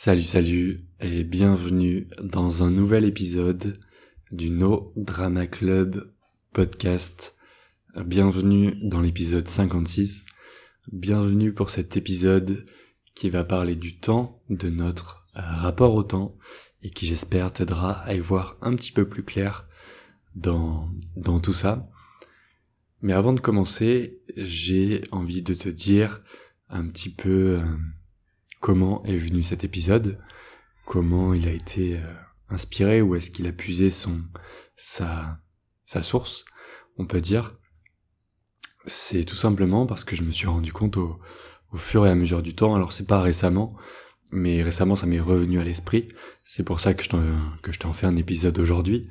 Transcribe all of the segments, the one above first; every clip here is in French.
Salut salut et bienvenue dans un nouvel épisode du No Drama Club podcast. Bienvenue dans l'épisode 56. Bienvenue pour cet épisode qui va parler du temps, de notre rapport au temps et qui j'espère t'aidera à y voir un petit peu plus clair dans, dans tout ça. Mais avant de commencer, j'ai envie de te dire un petit peu euh, comment est venu cet épisode, comment il a été euh, inspiré, où est-ce qu'il a puisé son sa sa source, on peut dire. C'est tout simplement parce que je me suis rendu compte au, au fur et à mesure du temps. Alors c'est pas récemment, mais récemment ça m'est revenu à l'esprit. C'est pour ça que je t'en que je t'en fais un épisode aujourd'hui.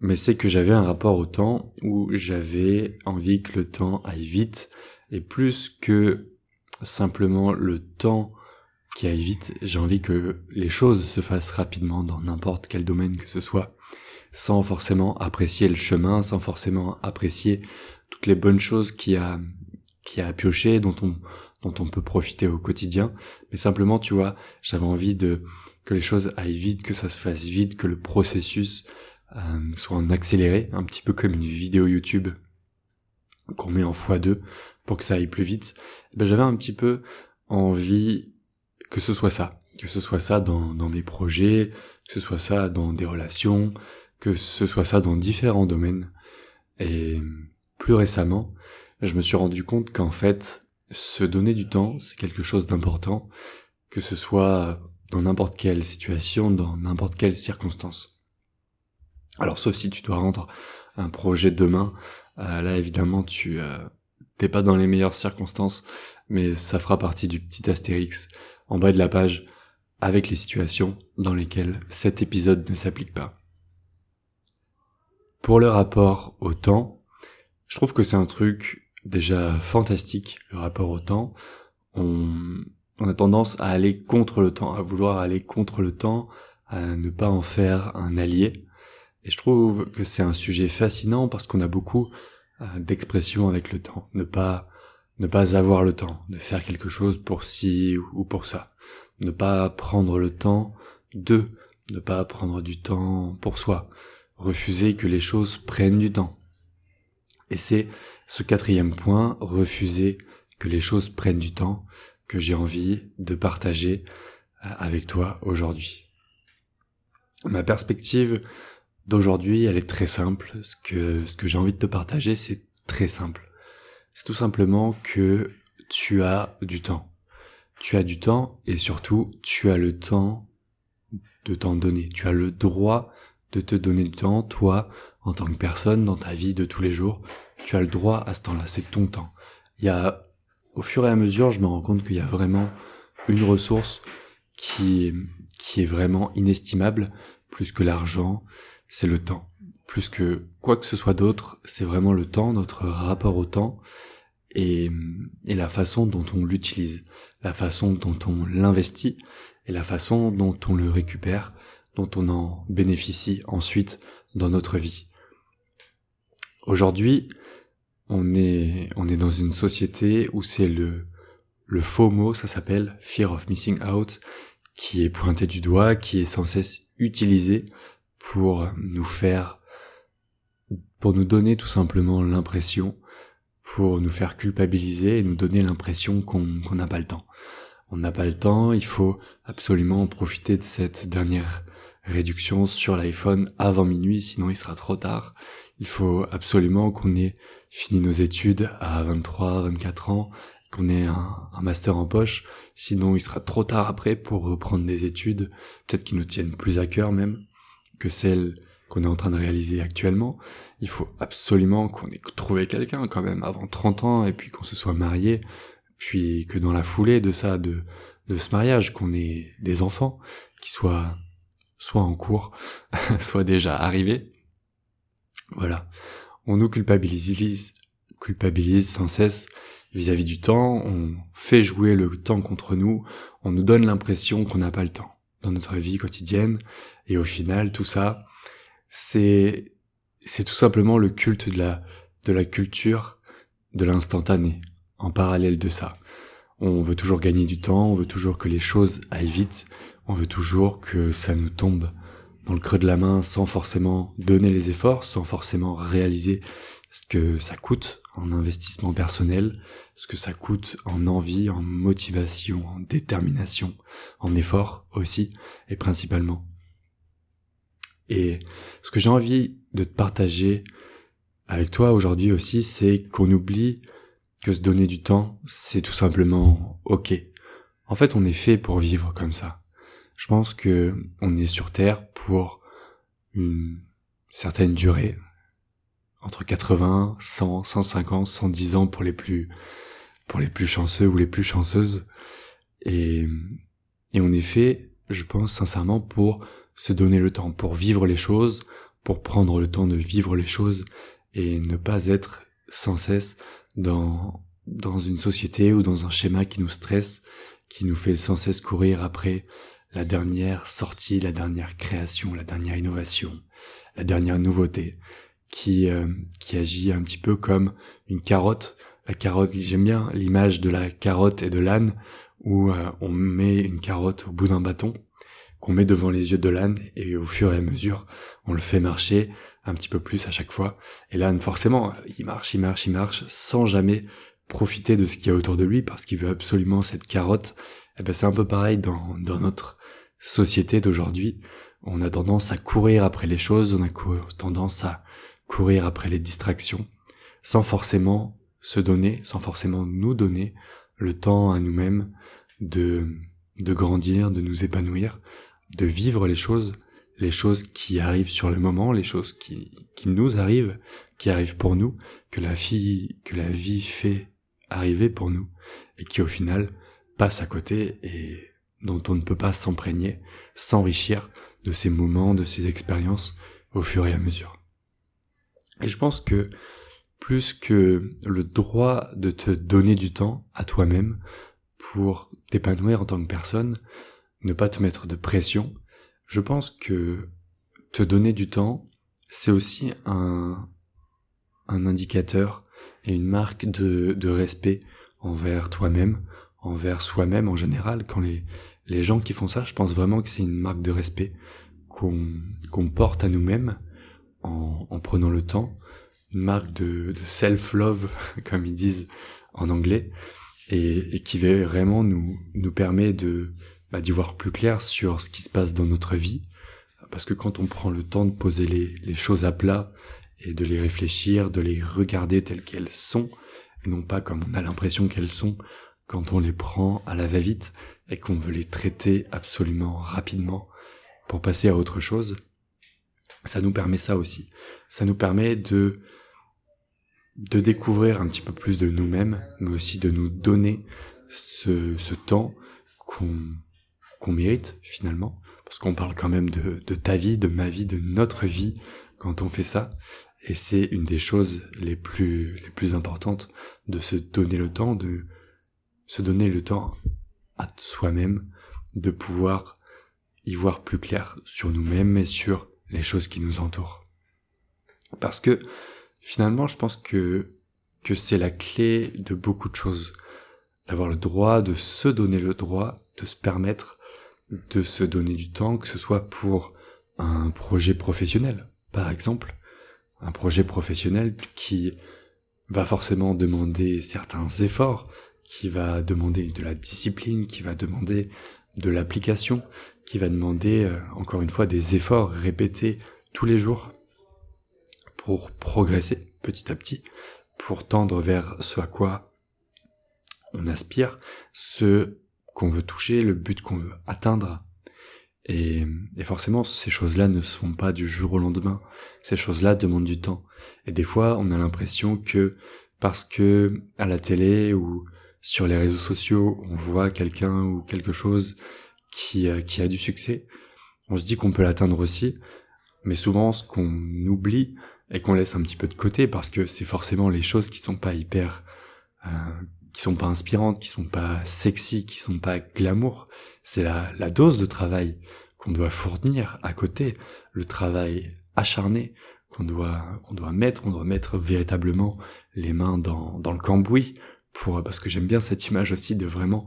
Mais c'est que j'avais un rapport au temps où j'avais envie que le temps aille vite et plus que simplement le temps qui aille vite, j'ai envie que les choses se fassent rapidement dans n'importe quel domaine que ce soit, sans forcément apprécier le chemin, sans forcément apprécier toutes les bonnes choses qu'il y a, qu'il y a à piocher, dont on, dont on peut profiter au quotidien. Mais simplement, tu vois, j'avais envie de, que les choses aillent vite, que ça se fasse vite, que le processus euh, soit en accéléré, un petit peu comme une vidéo YouTube qu'on met en x2 pour que ça aille plus vite, ben j'avais un petit peu envie que ce soit ça, que ce soit ça dans, dans mes projets, que ce soit ça dans des relations, que ce soit ça dans différents domaines. Et plus récemment, je me suis rendu compte qu'en fait, se donner du temps, c'est quelque chose d'important, que ce soit dans n'importe quelle situation, dans n'importe quelle circonstance. Alors sauf si tu dois rendre un projet demain, euh, là évidemment tu euh, t'es pas dans les meilleures circonstances, mais ça fera partie du petit astérix en bas de la page avec les situations dans lesquelles cet épisode ne s'applique pas. Pour le rapport au temps, je trouve que c'est un truc déjà fantastique, le rapport au temps. On, on a tendance à aller contre le temps, à vouloir aller contre le temps, à ne pas en faire un allié. Et je trouve que c'est un sujet fascinant parce qu'on a beaucoup d'expression avec le temps, ne pas ne pas avoir le temps de faire quelque chose pour ci ou pour ça, ne pas prendre le temps de, ne pas prendre du temps pour soi, refuser que les choses prennent du temps. Et c'est ce quatrième point, refuser que les choses prennent du temps, que j'ai envie de partager euh, avec toi aujourd'hui. Ma perspective d'aujourd'hui, elle est très simple. Ce que, ce que j'ai envie de te partager, c'est très simple. C'est tout simplement que tu as du temps. Tu as du temps et surtout, tu as le temps de t'en donner. Tu as le droit de te donner du temps, toi, en tant que personne, dans ta vie de tous les jours. Tu as le droit à ce temps-là, c'est ton temps. Il y a, au fur et à mesure, je me rends compte qu'il y a vraiment une ressource qui, qui est vraiment inestimable, plus que l'argent, c'est le temps. Plus que quoi que ce soit d'autre, c'est vraiment le temps, notre rapport au temps et, et la façon dont on l'utilise, la façon dont on l'investit et la façon dont on le récupère, dont on en bénéficie ensuite dans notre vie. Aujourd'hui, on est, on est dans une société où c'est le, le faux mot, ça s'appelle fear of missing out, qui est pointé du doigt, qui est sans cesse utilisé pour nous faire, pour nous donner tout simplement l'impression, pour nous faire culpabiliser et nous donner l'impression qu'on n'a pas le temps. On n'a pas le temps, il faut absolument profiter de cette dernière réduction sur l'iPhone avant minuit, sinon il sera trop tard. Il faut absolument qu'on ait fini nos études à 23, 24 ans, qu'on ait un, un, master en poche, sinon il sera trop tard après pour reprendre des études, peut-être qu'ils nous tiennent plus à cœur même que celle qu'on est en train de réaliser actuellement. Il faut absolument qu'on ait trouvé quelqu'un quand même avant 30 ans et puis qu'on se soit marié, puis que dans la foulée de ça, de, de ce mariage, qu'on ait des enfants qui soient soit en cours, soit déjà arrivés. Voilà. On nous culpabilise, culpabilise sans cesse vis-à-vis -vis du temps, on fait jouer le temps contre nous, on nous donne l'impression qu'on n'a pas le temps dans notre vie quotidienne, et au final, tout ça, c'est, c'est tout simplement le culte de la, de la culture de l'instantané, en parallèle de ça. On veut toujours gagner du temps, on veut toujours que les choses aillent vite, on veut toujours que ça nous tombe dans le creux de la main sans forcément donner les efforts, sans forcément réaliser ce que ça coûte en investissement personnel, ce que ça coûte en envie, en motivation, en détermination, en effort aussi, et principalement. Et ce que j'ai envie de te partager avec toi aujourd'hui aussi, c'est qu'on oublie que se donner du temps, c'est tout simplement ok. En fait, on est fait pour vivre comme ça. Je pense que on est sur Terre pour une certaine durée, entre 80, 100, 150, 110 ans pour les plus, pour les plus chanceux ou les plus chanceuses. Et, et on est fait, je pense sincèrement, pour se donner le temps, pour vivre les choses, pour prendre le temps de vivre les choses et ne pas être sans cesse dans, dans une société ou dans un schéma qui nous stresse, qui nous fait sans cesse courir après la dernière sortie, la dernière création, la dernière innovation, la dernière nouveauté, qui, euh, qui agit un petit peu comme une carotte. La carotte, j'aime bien l'image de la carotte et de l'âne, où euh, on met une carotte au bout d'un bâton, qu'on met devant les yeux de l'âne, et au fur et à mesure, on le fait marcher un petit peu plus à chaque fois. Et l'âne, forcément, il marche, il marche, il marche, sans jamais profiter de ce qu'il y a autour de lui, parce qu'il veut absolument cette carotte. Et eh ben c'est un peu pareil dans, dans notre société d'aujourd'hui. On a tendance à courir après les choses, on a tendance à courir après les distractions, sans forcément se donner, sans forcément nous donner le temps à nous-mêmes de, de grandir, de nous épanouir, de vivre les choses, les choses qui arrivent sur le moment, les choses qui, qui nous arrivent, qui arrivent pour nous, que la fille, que la vie fait arriver pour nous, et qui au final passent à côté et dont on ne peut pas s'imprégner, s'enrichir de ces moments, de ces expériences au fur et à mesure. Et je pense que plus que le droit de te donner du temps à toi-même pour t'épanouir en tant que personne, ne pas te mettre de pression, je pense que te donner du temps, c'est aussi un, indicateur et une marque de, respect envers toi-même, envers soi-même en général. Quand les, gens qui font ça, je pense vraiment que c'est une marque de respect qu'on porte à nous-mêmes en, en, prenant le temps, une marque de, de self-love, comme ils disent en anglais, et, et qui vraiment nous, nous permet de bah, d'y voir plus clair sur ce qui se passe dans notre vie. Parce que quand on prend le temps de poser les, les choses à plat et de les réfléchir, de les regarder telles qu'elles sont, et non pas comme on a l'impression qu'elles sont quand on les prend à la va-vite et qu'on veut les traiter absolument rapidement pour passer à autre chose, ça nous permet ça aussi. Ça nous permet de de découvrir un petit peu plus de nous-mêmes, mais aussi de nous donner ce, ce temps qu'on mérite finalement, parce qu'on parle quand même de, de ta vie, de ma vie, de notre vie quand on fait ça, et c'est une des choses les plus les plus importantes de se donner le temps, de se donner le temps à soi-même, de pouvoir y voir plus clair sur nous-mêmes et sur les choses qui nous entourent. Parce que finalement, je pense que que c'est la clé de beaucoup de choses, d'avoir le droit de se donner le droit de se permettre de se donner du temps, que ce soit pour un projet professionnel, par exemple, un projet professionnel qui va forcément demander certains efforts, qui va demander de la discipline, qui va demander de l'application, qui va demander euh, encore une fois des efforts répétés tous les jours pour progresser petit à petit, pour tendre vers ce à quoi on aspire, ce qu'on veut toucher, le but qu'on veut atteindre. Et, forcément, ces choses-là ne se font pas du jour au lendemain. Ces choses-là demandent du temps. Et des fois, on a l'impression que parce que à la télé ou sur les réseaux sociaux, on voit quelqu'un ou quelque chose qui, euh, qui a du succès, on se dit qu'on peut l'atteindre aussi. Mais souvent, ce qu'on oublie et qu'on laisse un petit peu de côté, parce que c'est forcément les choses qui sont pas hyper euh, qui sont pas inspirantes, qui sont pas sexy, qui sont pas glamour. C'est la, la dose de travail qu'on doit fournir à côté, le travail acharné qu'on doit qu'on doit mettre, on doit mettre véritablement les mains dans, dans le cambouis pour parce que j'aime bien cette image aussi de vraiment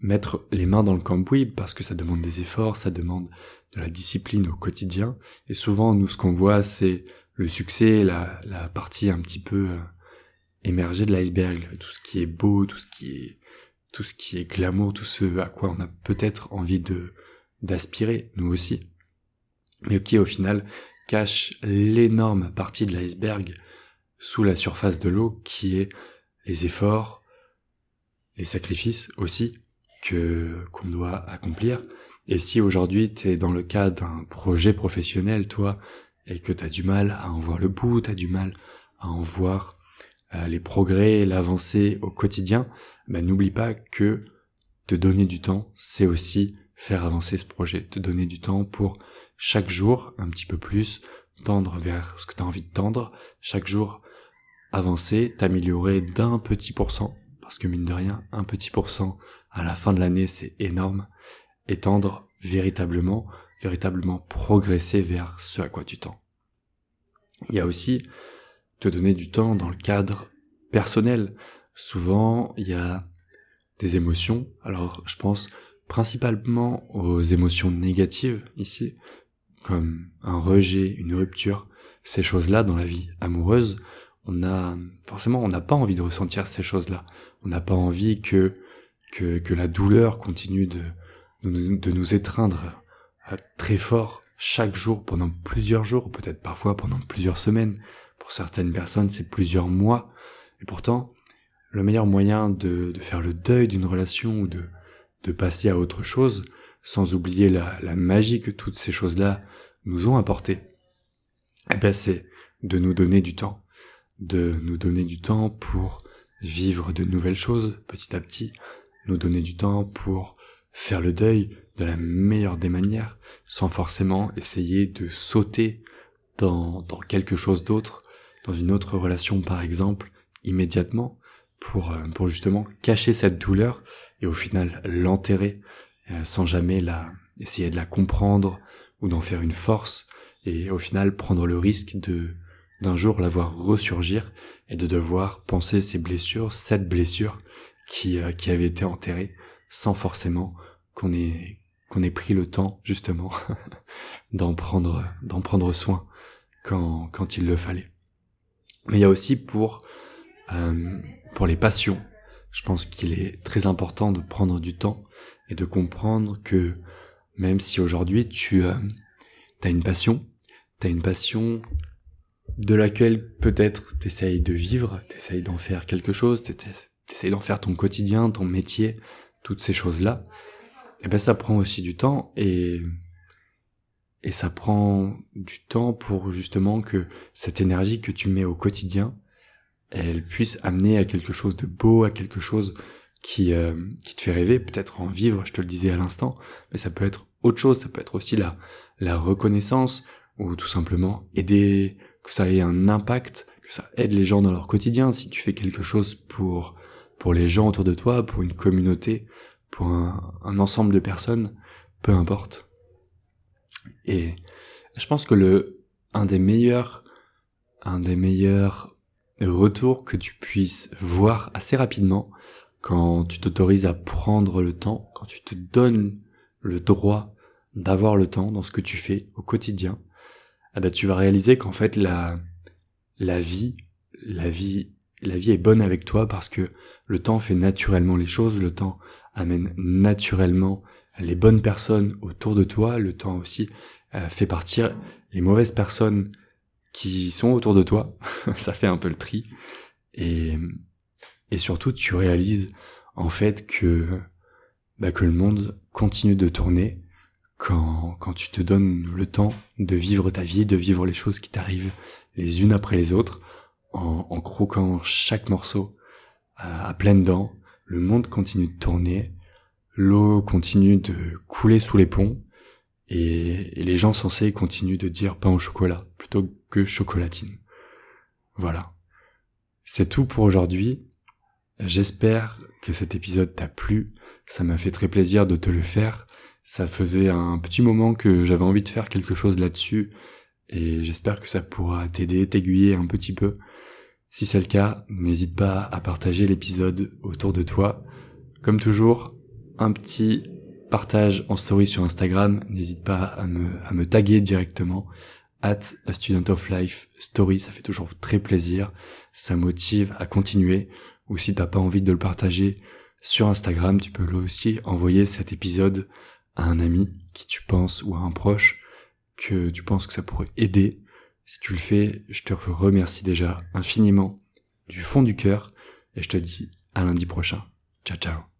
mettre les mains dans le cambouis parce que ça demande des efforts, ça demande de la discipline au quotidien. Et souvent, nous, ce qu'on voit, c'est le succès, la, la partie un petit peu euh, émergée de l'iceberg, tout ce qui est beau, tout ce qui est, tout ce qui est glamour, tout ce à quoi on a peut-être envie de, d'aspirer, nous aussi. Mais qui, au final, cache l'énorme partie de l'iceberg sous la surface de l'eau qui est les efforts, les sacrifices aussi que qu'on doit accomplir. Et si aujourd'hui tu es dans le cadre d'un projet professionnel, toi, et que tu as du mal à en voir le bout, tu as du mal à en voir euh, les progrès, l'avancée au quotidien, ben n'oublie pas que te donner du temps, c'est aussi faire avancer ce projet, te donner du temps pour chaque jour un petit peu plus tendre vers ce que tu as envie de tendre, chaque jour avancer, t'améliorer d'un petit pourcent, parce que mine de rien, un petit pourcent à la fin de l'année, c'est énorme, et tendre véritablement, véritablement progresser vers ce à quoi tu tends. Il y a aussi te donner du temps dans le cadre personnel. Souvent, il y a des émotions. Alors, je pense principalement aux émotions négatives ici, comme un rejet, une rupture. Ces choses-là dans la vie amoureuse, on a forcément on n'a pas envie de ressentir ces choses-là. On n'a pas envie que, que la douleur continue de de nous étreindre très fort chaque jour pendant plusieurs jours, peut-être parfois pendant plusieurs semaines. Pour certaines personnes, c'est plusieurs mois. Et pourtant, le meilleur moyen de, de faire le deuil d'une relation ou de, de passer à autre chose, sans oublier la, la magie que toutes ces choses-là nous ont apporté, eh ben c'est de nous donner du temps de nous donner du temps pour vivre de nouvelles choses petit à petit, nous donner du temps pour faire le deuil de la meilleure des manières, sans forcément essayer de sauter dans, dans quelque chose d'autre, dans une autre relation par exemple, immédiatement, pour, euh, pour justement cacher cette douleur et au final l'enterrer euh, sans jamais la, essayer de la comprendre ou d'en faire une force et au final prendre le risque de, d'un jour la voir ressurgir et de devoir penser ces blessures, cette blessure qui, euh, qui avait été enterrée sans forcément qu'on ait, ait pris le temps, justement, d'en prendre, prendre soin quand, quand il le fallait. Mais il y a aussi pour, euh, pour les passions, je pense qu'il est très important de prendre du temps et de comprendre que même si aujourd'hui tu euh, as une passion, tu as une passion de laquelle peut-être t'essayes de vivre, t'essayes d'en faire quelque chose, t'essayes d'en faire ton quotidien, ton métier, toutes ces choses-là, et eh ben ça prend aussi du temps et et ça prend du temps pour justement que cette énergie que tu mets au quotidien, elle puisse amener à quelque chose de beau, à quelque chose qui euh, qui te fait rêver, peut-être en vivre, je te le disais à l'instant, mais ça peut être autre chose, ça peut être aussi la la reconnaissance ou tout simplement aider que ça ait un impact, que ça aide les gens dans leur quotidien, si tu fais quelque chose pour, pour les gens autour de toi, pour une communauté, pour un, ensemble de personnes, peu importe. Et je pense que le, un des meilleurs, un des meilleurs retours que tu puisses voir assez rapidement quand tu t'autorises à prendre le temps, quand tu te donnes le droit d'avoir le temps dans ce que tu fais au quotidien, ah bah, tu vas réaliser qu'en fait la la vie, la vie, la vie est bonne avec toi parce que le temps fait naturellement les choses, le temps amène naturellement les bonnes personnes autour de toi, le temps aussi euh, fait partir les mauvaises personnes qui sont autour de toi, ça fait un peu le tri. Et et surtout tu réalises en fait que bah, que le monde continue de tourner quand, quand tu te donnes le temps de vivre ta vie, de vivre les choses qui t'arrivent les unes après les autres, en, croquant chaque morceau à, pleines dents, le monde continue de tourner, l'eau continue de couler sous les ponts, et, et, les gens censés continuent de dire pain au chocolat plutôt que chocolatine. Voilà. C'est tout pour aujourd'hui. J'espère que cet épisode t'a plu. Ça m'a fait très plaisir de te le faire. Ça faisait un petit moment que j'avais envie de faire quelque chose là-dessus et j'espère que ça pourra t'aider, t'aiguiller un petit peu. Si c'est le cas, n'hésite pas à partager l'épisode autour de toi. Comme toujours, un petit partage en story sur Instagram. N'hésite pas à me, taguer directement. At a student of life story, ça fait toujours très plaisir. Ça motive à continuer. Ou si t'as pas envie de le partager sur Instagram, tu peux aussi envoyer cet épisode à un ami qui tu penses ou à un proche que tu penses que ça pourrait aider. Si tu le fais, je te remercie déjà infiniment du fond du cœur et je te dis à lundi prochain. Ciao ciao